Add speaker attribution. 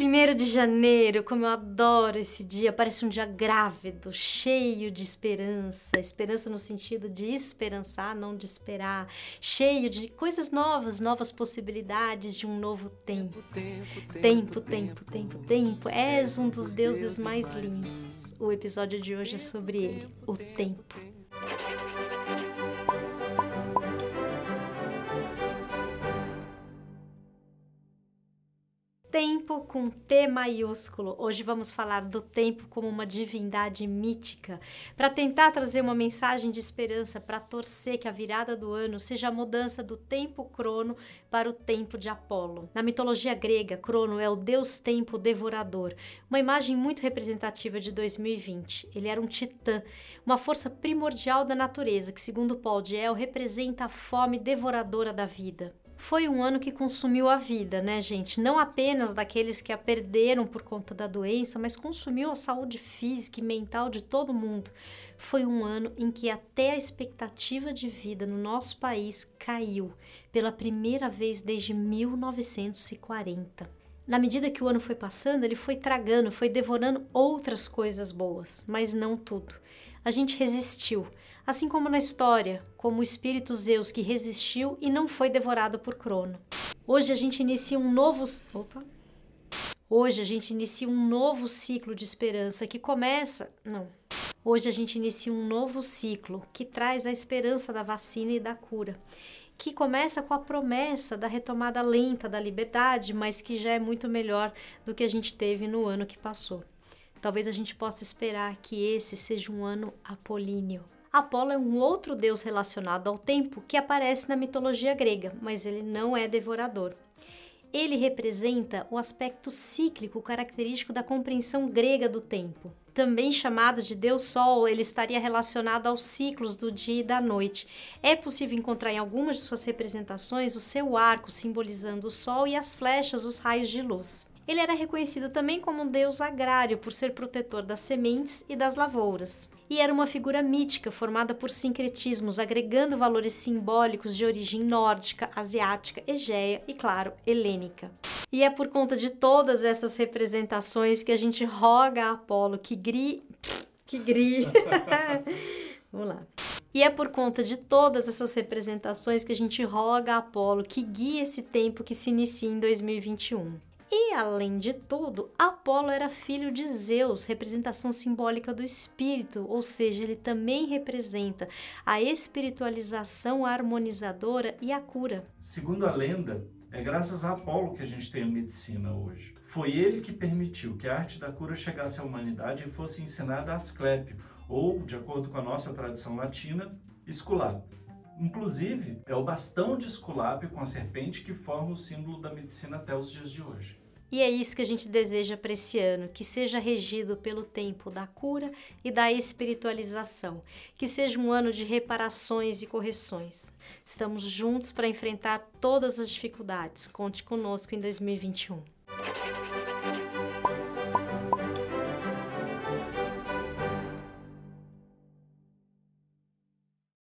Speaker 1: Primeiro de janeiro, como eu adoro esse dia, parece um dia grávido, cheio de esperança, esperança no sentido de esperançar, não de esperar, cheio de coisas novas, novas possibilidades de um novo tempo. Tempo, tempo, tempo, tempo. És um dos deuses mais lindos. O episódio de hoje é sobre ele, o tempo. Tempo com T maiúsculo. Hoje vamos falar do tempo como uma divindade mítica, para tentar trazer uma mensagem de esperança, para torcer que a virada do ano seja a mudança do tempo crono para o tempo de Apolo. Na mitologia grega, Crono é o deus tempo devorador, uma imagem muito representativa de 2020. Ele era um titã, uma força primordial da natureza que, segundo Paul Diel, representa a fome devoradora da vida foi um ano que consumiu a vida, né, gente? Não apenas daqueles que a perderam por conta da doença, mas consumiu a saúde física e mental de todo mundo. Foi um ano em que até a expectativa de vida no nosso país caiu pela primeira vez desde 1940. Na medida que o ano foi passando, ele foi tragando, foi devorando outras coisas boas, mas não tudo. A gente resistiu, assim como na história, como o espírito Zeus que resistiu e não foi devorado por Crono. Hoje a gente inicia um novo. Opa! Hoje a gente inicia um novo ciclo de esperança que começa. Não. Hoje a gente inicia um novo ciclo que traz a esperança da vacina e da cura que começa com a promessa da retomada lenta da liberdade, mas que já é muito melhor do que a gente teve no ano que passou. Talvez a gente possa esperar que esse seja um ano apolíneo. Apolo é um outro deus relacionado ao tempo que aparece na mitologia grega, mas ele não é devorador. Ele representa o aspecto cíclico característico da compreensão grega do tempo. Também chamado de Deus Sol, ele estaria relacionado aos ciclos do dia e da noite. É possível encontrar em algumas de suas representações o seu arco simbolizando o Sol e as flechas, os raios de luz. Ele era reconhecido também como um deus agrário por ser protetor das sementes e das lavouras. E era uma figura mítica formada por sincretismos, agregando valores simbólicos de origem nórdica, asiática, egéia e, claro, helênica. E é por conta de todas essas representações que a gente roga a Apolo que gri. que gri. Vamos lá. E é por conta de todas essas representações que a gente roga a Apolo que guie esse tempo que se inicia em 2021. E além de tudo, Apolo era filho de Zeus, representação simbólica do espírito, ou seja, ele também representa a espiritualização harmonizadora e a cura.
Speaker 2: Segundo a lenda, é graças a Apolo que a gente tem a medicina hoje. Foi ele que permitiu que a arte da cura chegasse à humanidade e fosse ensinada a Asclépio, ou, de acordo com a nossa tradição latina, Esculápio. Inclusive, é o bastão de Esculápio com a serpente que forma o símbolo da medicina até os dias de hoje.
Speaker 1: E é isso que a gente deseja para esse ano, que seja regido pelo tempo da cura e da espiritualização, que seja um ano de reparações e correções. Estamos juntos para enfrentar todas as dificuldades. Conte conosco em 2021.